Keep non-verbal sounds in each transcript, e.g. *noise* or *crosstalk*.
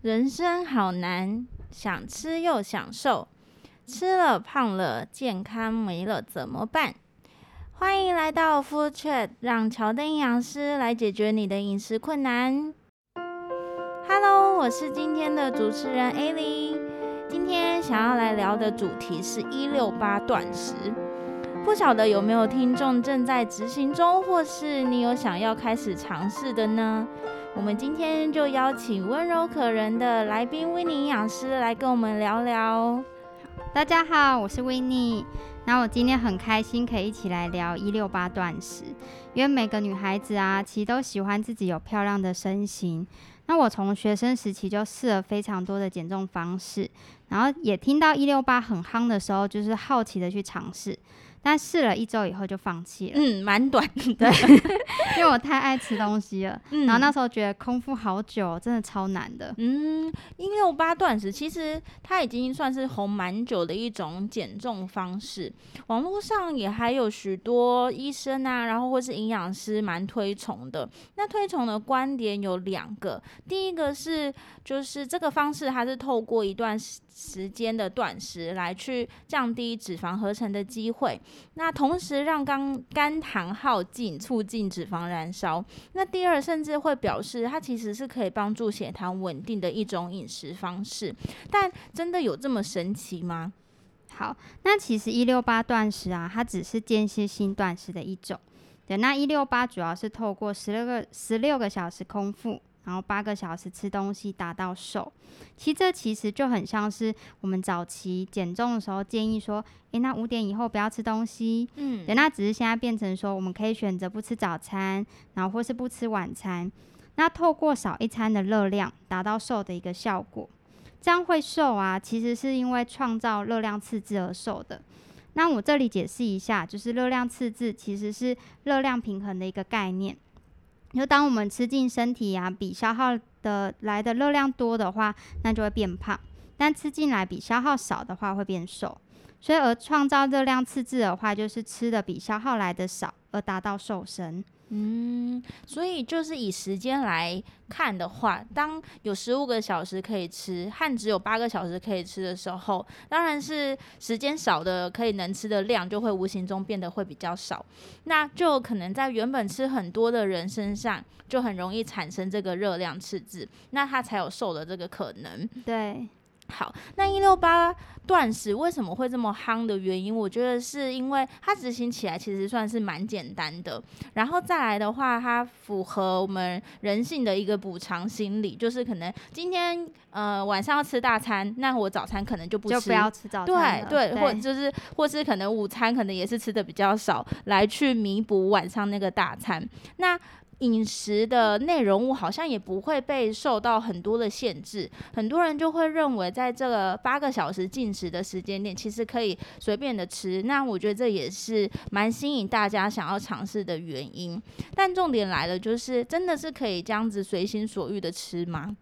人生好难，想吃又想瘦，吃了胖了，健康没了怎么办？欢迎来到 Food Chat，让乔登营养师来解决你的饮食困难。Hello，我是今天的主持人 Ali，今天想要来聊的主题是一六八断食。不晓得有没有听众正在执行中，或是你有想要开始尝试的呢？我们今天就邀请温柔可人的来宾 Winnie 营养师来跟我们聊聊。大家好，我是维尼。那我今天很开心可以一起来聊一六八断食，因为每个女孩子啊，其实都喜欢自己有漂亮的身形。那我从学生时期就试了非常多的减重方式，然后也听到一六八很夯的时候，就是好奇的去尝试。但试了一周以后就放弃了。嗯，蛮短的，*laughs* 因为我太爱吃东西了。嗯，然后那时候觉得空腹好久，真的超难的。嗯，一六八断食其实它已经算是红蛮久的一种减重方式，网络上也还有许多医生啊，然后或是营养师蛮推崇的。那推崇的观点有两个，第一个是就是这个方式它是透过一段时间的断食来去降低脂肪合成的机会。那同时让肝肝糖耗尽，促进脂肪燃烧。那第二，甚至会表示它其实是可以帮助血糖稳定的一种饮食方式。但真的有这么神奇吗？好，那其实一六八断食啊，它只是间歇性断食的一种。对，那一六八主要是透过十六个十六个小时空腹。然后八个小时吃东西达到瘦，其实这其实就很像是我们早期减重的时候建议说，诶，那五点以后不要吃东西，嗯，对，那只是现在变成说我们可以选择不吃早餐，然后或是不吃晚餐，那透过少一餐的热量达到瘦的一个效果，这样会瘦啊，其实是因为创造热量赤字而瘦的。那我这里解释一下，就是热量赤字其实是热量平衡的一个概念。就当我们吃进身体啊，比消耗的来的热量多的话，那就会变胖；但吃进来比消耗少的话，会变瘦。所以而创造热量赤字的话，就是吃的比消耗来的少，而达到瘦身。嗯，所以就是以时间来看的话，当有十五个小时可以吃，和只有八个小时可以吃的时候，当然是时间少的可以能吃的量就会无形中变得会比较少，那就可能在原本吃很多的人身上，就很容易产生这个热量赤字，那他才有瘦的这个可能。对。好，那一六八断食为什么会这么夯的原因，我觉得是因为它执行起来其实算是蛮简单的，然后再来的话，它符合我们人性的一个补偿心理，就是可能今天呃晚上要吃大餐，那我早餐可能就不吃，就不要吃早餐，对对，或就是或是可能午餐可能也是吃的比较少，来去弥补晚上那个大餐，那。饮食的内容物好像也不会被受到很多的限制，很多人就会认为，在这个八个小时进食的时间点，其实可以随便的吃。那我觉得这也是蛮吸引大家想要尝试的原因。但重点来了，就是真的是可以这样子随心所欲的吃吗？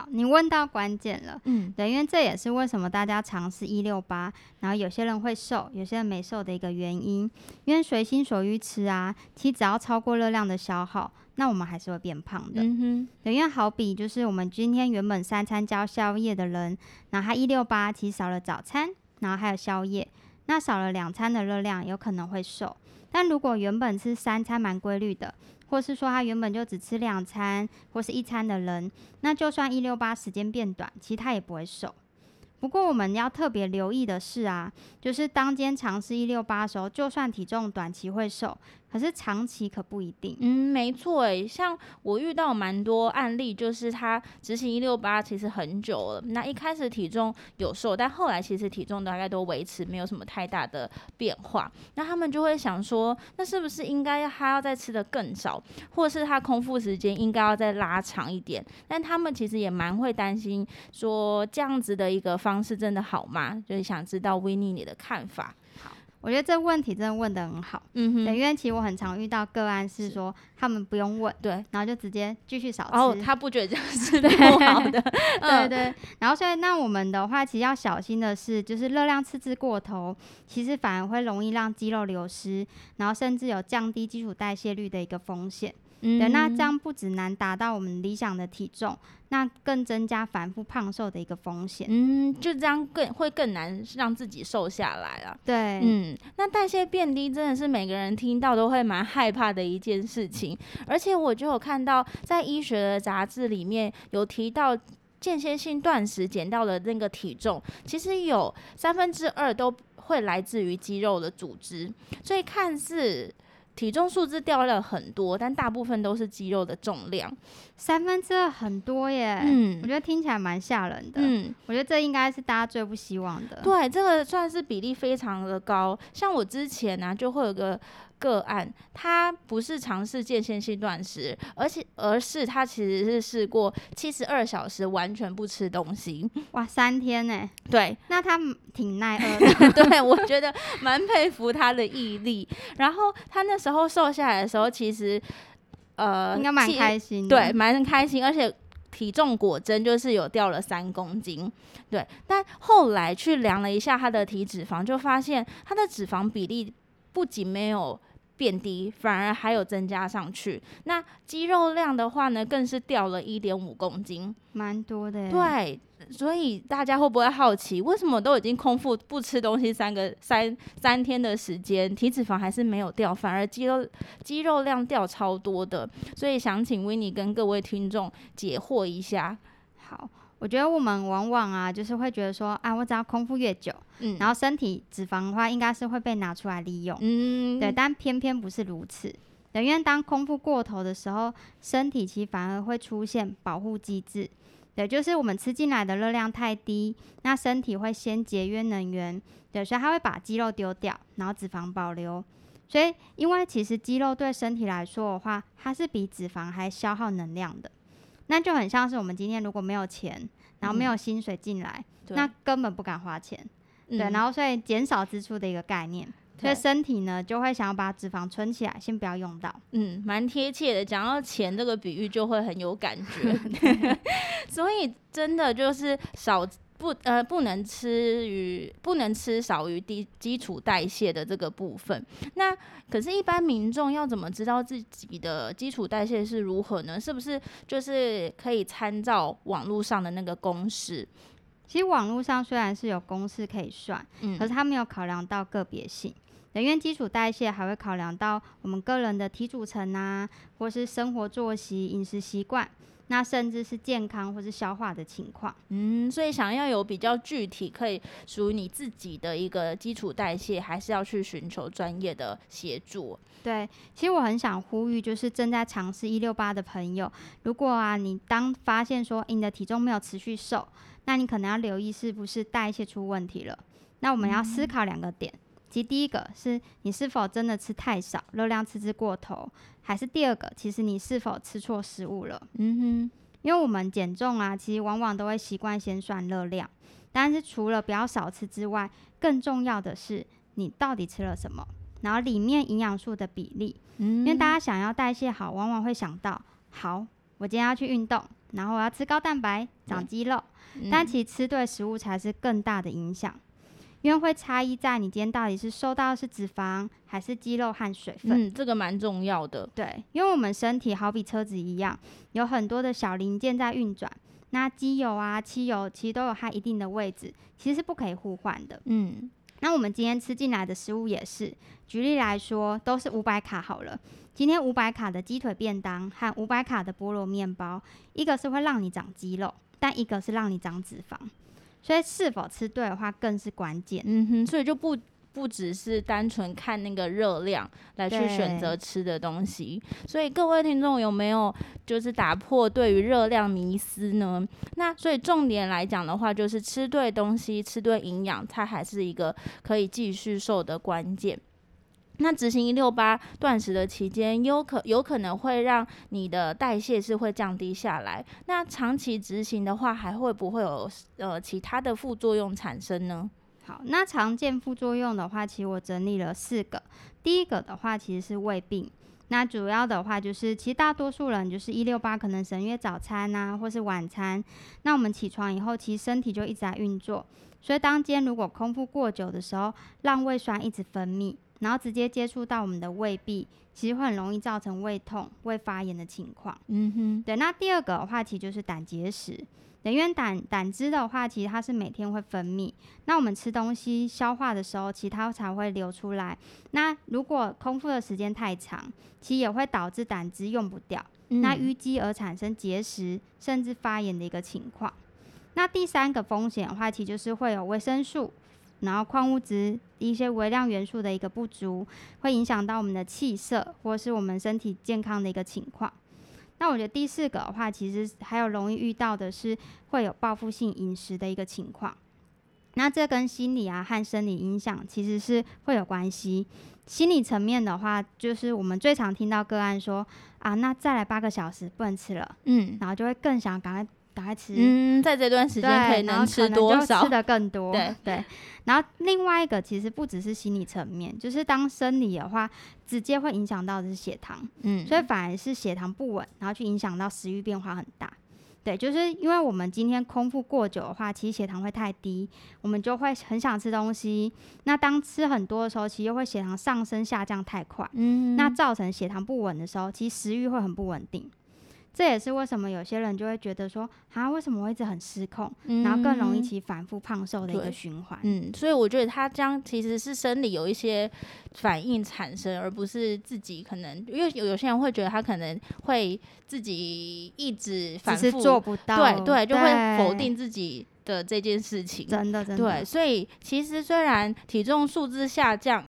好，你问到关键了。嗯，对，因为这也是为什么大家尝试一六八，然后有些人会瘦，有些人没瘦的一个原因。因为随心所欲吃啊，其实只要超过热量的消耗，那我们还是会变胖的。嗯哼，对，因为好比就是我们今天原本三餐交宵夜的人，然后他一六八其实少了早餐，然后还有宵夜，那少了两餐的热量，有可能会瘦。但如果原本是三餐蛮规律的，或是说他原本就只吃两餐或是一餐的人，那就算一六八时间变短，其实他也不会瘦。不过我们要特别留意的是啊，就是当间尝试一六八的时候，就算体重短期会瘦，可是长期可不一定。嗯，没错诶，像我遇到蛮多案例，就是他执行一六八其实很久了，那一开始体重有瘦，但后来其实体重大概都维持，没有什么太大的变化。那他们就会想说，那是不是应该他要再吃的更少，或者是他空腹时间应该要再拉长一点？但他们其实也蛮会担心，说这样子的一个方。方式真的好吗？就是想知道 Winnie 你的看法。好，我觉得这问题真的问的很好。嗯哼，对，因为其实我很常遇到个案是说，是他们不用问，对，然后就直接继续少吃。哦，他不觉得这样是不好的。*laughs* 对对。然后所以那我们的话，其实要小心的是，就是热量赤字过头，其实反而会容易让肌肉流失，然后甚至有降低基础代谢率的一个风险。嗯，对，那这样不只难达到我们理想的体重，那更增加反复胖瘦的一个风险。嗯，就这样更会更难让自己瘦下来了。对，嗯，那代谢变低真的是每个人听到都会蛮害怕的一件事情。而且我就有看到在医学的杂志里面有提到，间歇性断食减掉的那个体重，其实有三分之二都会来自于肌肉的组织，所以看似。体重数字掉了很多，但大部分都是肌肉的重量，三分之二很多耶。嗯，我觉得听起来蛮吓人的。嗯，我觉得这应该是大家最不希望的。对，这个算是比例非常的高。像我之前呢、啊，就会有个。个案，他不是尝试间歇性断食，而且而是他其实是试过七十二小时完全不吃东西，哇，三天呢？对，那他挺耐饿的。*laughs* 对，我觉得蛮佩服他的毅力。然后他那时候瘦下来的时候，其实呃，应该蛮开心的，对，蛮开心，而且体重果真就是有掉了三公斤，对。但后来去量了一下他的体脂肪，就发现他的脂肪比例不仅没有。变低，反而还有增加上去。那肌肉量的话呢，更是掉了一点五公斤，蛮多的。对，所以大家会不会好奇，为什么都已经空腹不吃东西三个三三天的时间，体脂肪还是没有掉，反而肌肉肌肉量掉超多的？所以想请 Winnie 跟各位听众解惑一下。好。我觉得我们往往啊，就是会觉得说，啊，我只要空腹越久，嗯，然后身体脂肪的话，应该是会被拿出来利用，嗯，对，但偏偏不是如此。对，因为当空腹过头的时候，身体其实反而会出现保护机制，对，就是我们吃进来的热量太低，那身体会先节约能源，对，所以它会把肌肉丢掉，然后脂肪保留。所以，因为其实肌肉对身体来说的话，它是比脂肪还消耗能量的。那就很像是我们今天如果没有钱，然后没有薪水进来，嗯、那根本不敢花钱，对，然后所以减少支出的一个概念，所以身体呢就会想要把脂肪存起来，先不要用到。嗯，蛮贴切的，讲到钱这个比喻就会很有感觉 *laughs* *laughs* 所以真的就是少。不呃，不能吃于不能吃少于低基础代谢的这个部分。那可是，一般民众要怎么知道自己的基础代谢是如何呢？是不是就是可以参照网络上的那个公式？其实网络上虽然是有公式可以算，嗯，可是它没有考量到个别性。人员基础代谢还会考量到我们个人的体组成啊，或是生活作息、饮食习惯。那甚至是健康或是消化的情况，嗯，所以想要有比较具体可以属于你自己的一个基础代谢，还是要去寻求专业的协助。对，其实我很想呼吁，就是正在尝试一六八的朋友，如果啊你当发现说你的体重没有持续瘦，那你可能要留意是不是代谢出问题了。那我们要思考两个点。嗯其第一个是你是否真的吃太少，热量吃之过头，还是第二个，其实你是否吃错食物了？嗯哼，因为我们减重啊，其实往往都会习惯先算热量，但是除了不要少吃之外，更重要的是你到底吃了什么，然后里面营养素的比例。嗯，因为大家想要代谢好，往往会想到，好，我今天要去运动，然后我要吃高蛋白长肌肉，嗯，但其实吃对食物才是更大的影响。因为会差异在你今天到底是收到的是脂肪还是肌肉和水分，嗯，这个蛮重要的。对，因为我们身体好比车子一样，有很多的小零件在运转，那机油啊、汽油其实都有它一定的位置，其实是不可以互换的。嗯，那我们今天吃进来的食物也是，举例来说，都是五百卡好了。今天五百卡的鸡腿便当和五百卡的菠萝面包，一个是会让你长肌肉，但一个是让你长脂肪。所以是否吃对的话更是关键。嗯哼，所以就不不只是单纯看那个热量来去选择吃的东西。所以各位听众有没有就是打破对于热量迷思呢？那所以重点来讲的话，就是吃对东西，吃对营养，它还是一个可以继续瘦的关键。那执行一六八断食的期间，有可有可能会让你的代谢是会降低下来。那长期执行的话，还会不会有呃其他的副作用产生呢？好，那常见副作用的话，其实我整理了四个。第一个的话，其实是胃病。那主要的话就是，其实大多数人就是一六八可能省略早餐啊，或是晚餐。那我们起床以后，其实身体就一直在运作，所以当间如果空腹过久的时候，让胃酸一直分泌。然后直接接触到我们的胃壁，其实会很容易造成胃痛、胃发炎的情况。嗯哼，对。那第二个的话，其实就是胆结石。因为胆胆汁的话，其实它是每天会分泌。那我们吃东西消化的时候，其实它才会流出来。那如果空腹的时间太长，其实也会导致胆汁用不掉，嗯、那淤积而产生结石，甚至发炎的一个情况。那第三个风险的话，其实就是会有维生素，然后矿物质一些微量元素的一个不足，会影响到我们的气色，或是我们身体健康的一个情况。那我觉得第四个的话，其实还有容易遇到的是会有报复性饮食的一个情况。那这跟心理啊和生理影响其实是会有关系。心理层面的话，就是我们最常听到个案说啊，那再来八个小时不能吃了，嗯，然后就会更想赶快。赶快吃，嗯，在这段时间可以能吃多少？吃的更多，对对。然后另外一个其实不只是心理层面，就是当生理的话，直接会影响到的是血糖，嗯，所以反而是血糖不稳，然后去影响到食欲变化很大。对，就是因为我们今天空腹过久的话，其实血糖会太低，我们就会很想吃东西。那当吃很多的时候，其实又会血糖上升下降太快，嗯，那造成血糖不稳的时候，其实食欲会很不稳定。这也是为什么有些人就会觉得说，啊，为什么我一直很失控，嗯、然后更容易起反复胖瘦的一个循环。嗯，所以我觉得他这样其实是生理有一些反应产生，而不是自己可能，因为有有些人会觉得他可能会自己一直反复做不到，对对，就会否定自己的这件事情。真的真的。对，所以其实虽然体重数字下降。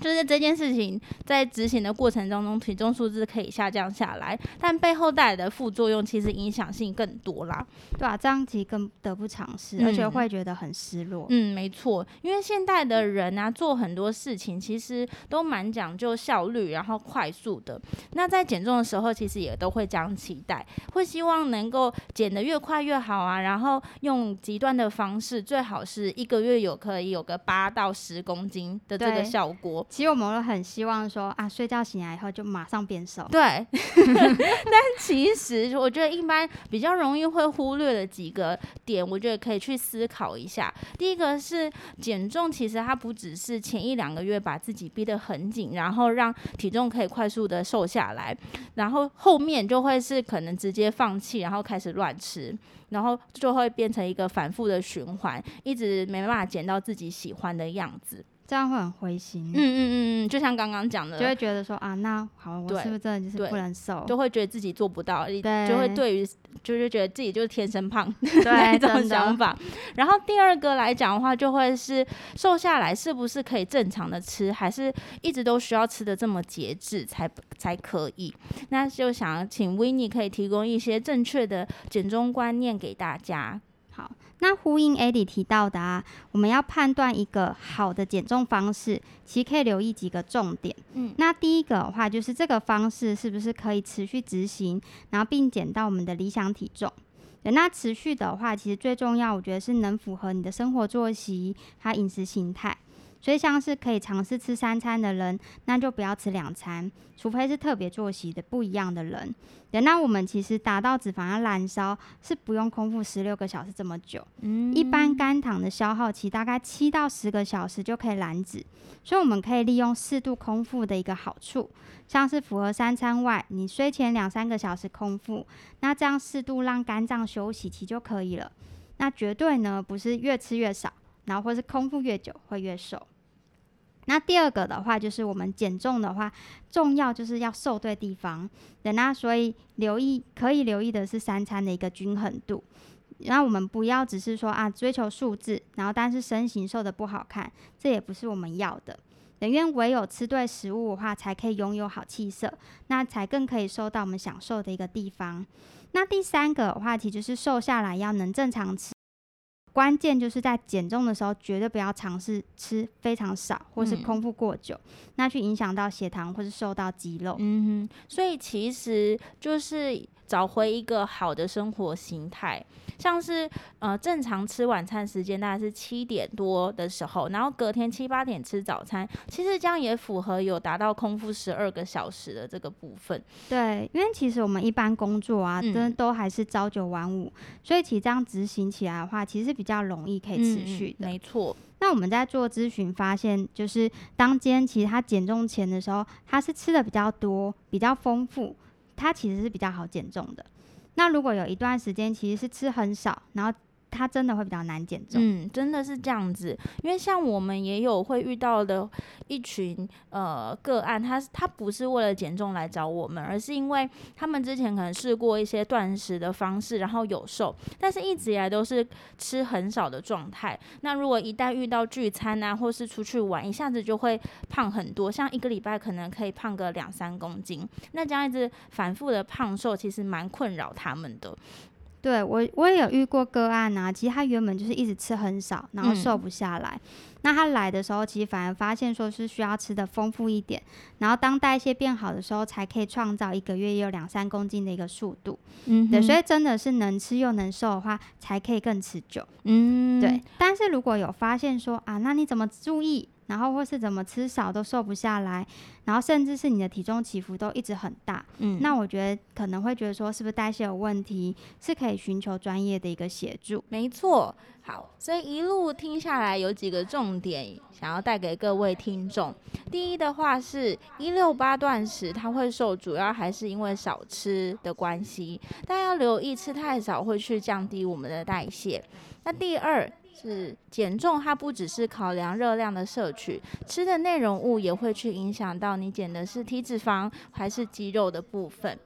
就是这件事情在执行的过程当中，体重数字可以下降下来，但背后带来的副作用其实影响性更多啦。对啊，这样其实更得不偿失，嗯、而且会觉得很失落。嗯，没错，因为现代的人啊，做很多事情其实都蛮讲究效率，然后快速的。那在减重的时候，其实也都会这样期待，会希望能够减得越快越好啊。然后用极端的方式，最好是一个月有可以有个八到十公斤的这个效果。其实我们都很希望说啊，睡觉醒来以后就马上变瘦。对，*laughs* 但其实我觉得一般比较容易会忽略的几个点，我觉得可以去思考一下。第一个是减重，其实它不只是前一两个月把自己逼得很紧，然后让体重可以快速的瘦下来，然后后面就会是可能直接放弃，然后开始乱吃，然后就会变成一个反复的循环，一直没办法减到自己喜欢的样子。这样会很灰心。嗯嗯嗯嗯，就像刚刚讲的，就会觉得说啊，那好，我是不是真的就是不能瘦？就会觉得自己做不到，对，就会对于就是觉得自己就是天生胖，*laughs* 对这种想法。然后第二个来讲的话，就会是瘦下来是不是可以正常的吃，还是一直都需要吃的这么节制才才可以？那就想请 Winnie 可以提供一些正确的减重观念给大家。好。那呼应 Eddie 提到的啊，我们要判断一个好的减重方式，其实可以留意几个重点。嗯，那第一个的话就是这个方式是不是可以持续执行，然后并减到我们的理想体重。对，那持续的话，其实最重要，我觉得是能符合你的生活作息还有饮食形态。所以像是可以尝试吃三餐的人，那就不要吃两餐，除非是特别作息的不一样的人。对，那我们其实达到脂肪要燃烧是不用空腹十六个小时这么久，嗯，一般肝糖的消耗期大概七到十个小时就可以燃脂，所以我们可以利用适度空腹的一个好处，像是符合三餐外，你睡前两三个小时空腹，那这样适度让肝脏休息期就可以了。那绝对呢不是越吃越少，然后或是空腹越久会越瘦。那第二个的话，就是我们减重的话，重要就是要瘦对地方。对，那所以留意可以留意的是三餐的一个均衡度。那我们不要只是说啊追求数字，然后但是身形瘦得不好看，这也不是我们要的。因为唯有吃对食物的话，才可以拥有好气色，那才更可以瘦到我们想瘦的一个地方。那第三个的话，其实是瘦下来要能正常吃。关键就是在减重的时候，绝对不要尝试吃非常少，或是空腹过久，嗯、那去影响到血糖或是瘦到肌肉。嗯哼，所以其实就是找回一个好的生活形态。像是呃正常吃晚餐时间大概是七点多的时候，然后隔天七八点吃早餐，其实这样也符合有达到空腹十二个小时的这个部分。对，因为其实我们一般工作啊，真的都还是朝九晚五，嗯，所以其实这样执行起来的话，其实是比较容易可以持续的。嗯，没错。那我们在做咨询发现，就是当今天其实他减重前的时候，他是吃的比较多、比较丰富，它其实是比较好减重的。那如果有一段时间其实是吃很少，然后它真的会比较难减重。嗯，真的是这样子，因为像我们也有会遇到的一群呃个案，他他不是为了减重来找我们，而是因为他们之前可能试过一些断食的方式，然后有瘦，但是一直以来都是吃很少的状态。那如果一旦遇到聚餐啊，或是出去玩，一下子就会胖很多，像一个礼拜可能可以胖个两三公斤。那这样一直反复的胖瘦，其实蛮困扰他们的。对我，我也有遇过个案啊。其实他原本就是一直吃很少，然后瘦不下来。嗯、那他来的时候，其实反而发现说是需要吃的丰富一点，然后当代谢变好的时候，才可以创造一个月有两三公斤的一个速度。嗯，对，所以真的是能吃又能瘦的话，才可以更持久。嗯，对。但是如果有发现说啊，那你怎么注意？然后或是怎么吃少都瘦不下来，然后甚至是你的体重起伏都一直很大，嗯，那我觉得可能会觉得说是不是代谢有问题，是可以寻求专业的一个协助。没错，好，所以一路听下来有几个重点想要带给各位听众。第一的话是一六八断食它会瘦，主要还是因为少吃的关系，但要留意吃太少会去降低我们的代谢。那第二。是减重，它不只是考量热量的摄取，吃的内容物也会去影响到你减的是体脂肪还是肌肉的部分。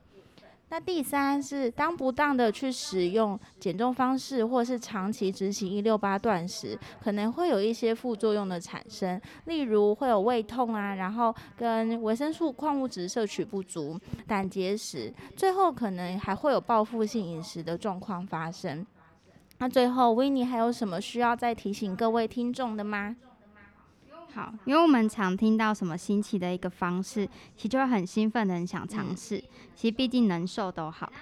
那第三是当不当的去使用减重方式，或是长期执行一六八断食，可能会有一些副作用的产生，例如会有胃痛啊，然后跟维生素、矿物质摄取不足、胆结石，最后可能还会有报复性饮食的状况发生。那最后，Winnie 还有什么需要再提醒各位听众的吗？好，因为我们常听到什么新奇的一个方式，其实就会很兴奋的很想尝试。嗯、其实毕竟能瘦都好。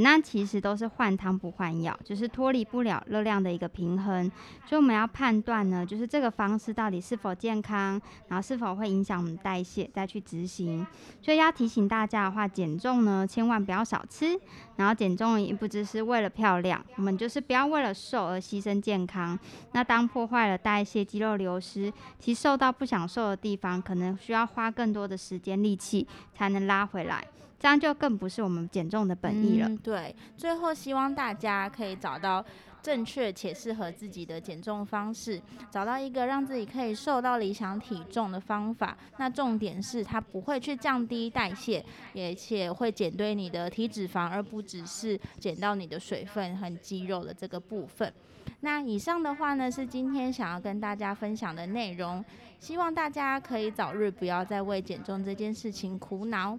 那其实都是换汤不换药，就是脱离不了热量的一个平衡，所以我们要判断呢，就是这个方式到底是否健康，然后是否会影响我们代谢，再去执行。所以要提醒大家的话，减重呢，千万不要少吃，然后减重也不只是为了漂亮，我们就是不要为了瘦而牺牲健康。那当破坏了代谢、肌肉流失，其瘦到不想瘦的地方，可能需要花更多的时间力气才能拉回来。这样就更不是我们减重的本意了。对，最后希望大家可以找到正确且适合自己的减重方式，找到一个让自己可以瘦到理想体重的方法。那重点是它不会去降低代谢，而且会减对你的体脂肪，而不只是减到你的水分和肌肉的这个部分。那以上的话呢，是今天想要跟大家分享的内容。希望大家可以早日不要再为减重这件事情苦恼。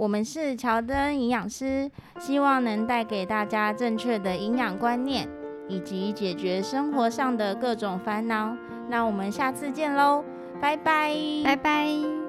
我们是乔登营养师，希望能带给大家正确的营养观念，以及解决生活上的各种烦恼。那我们下次见喽，拜拜，拜拜。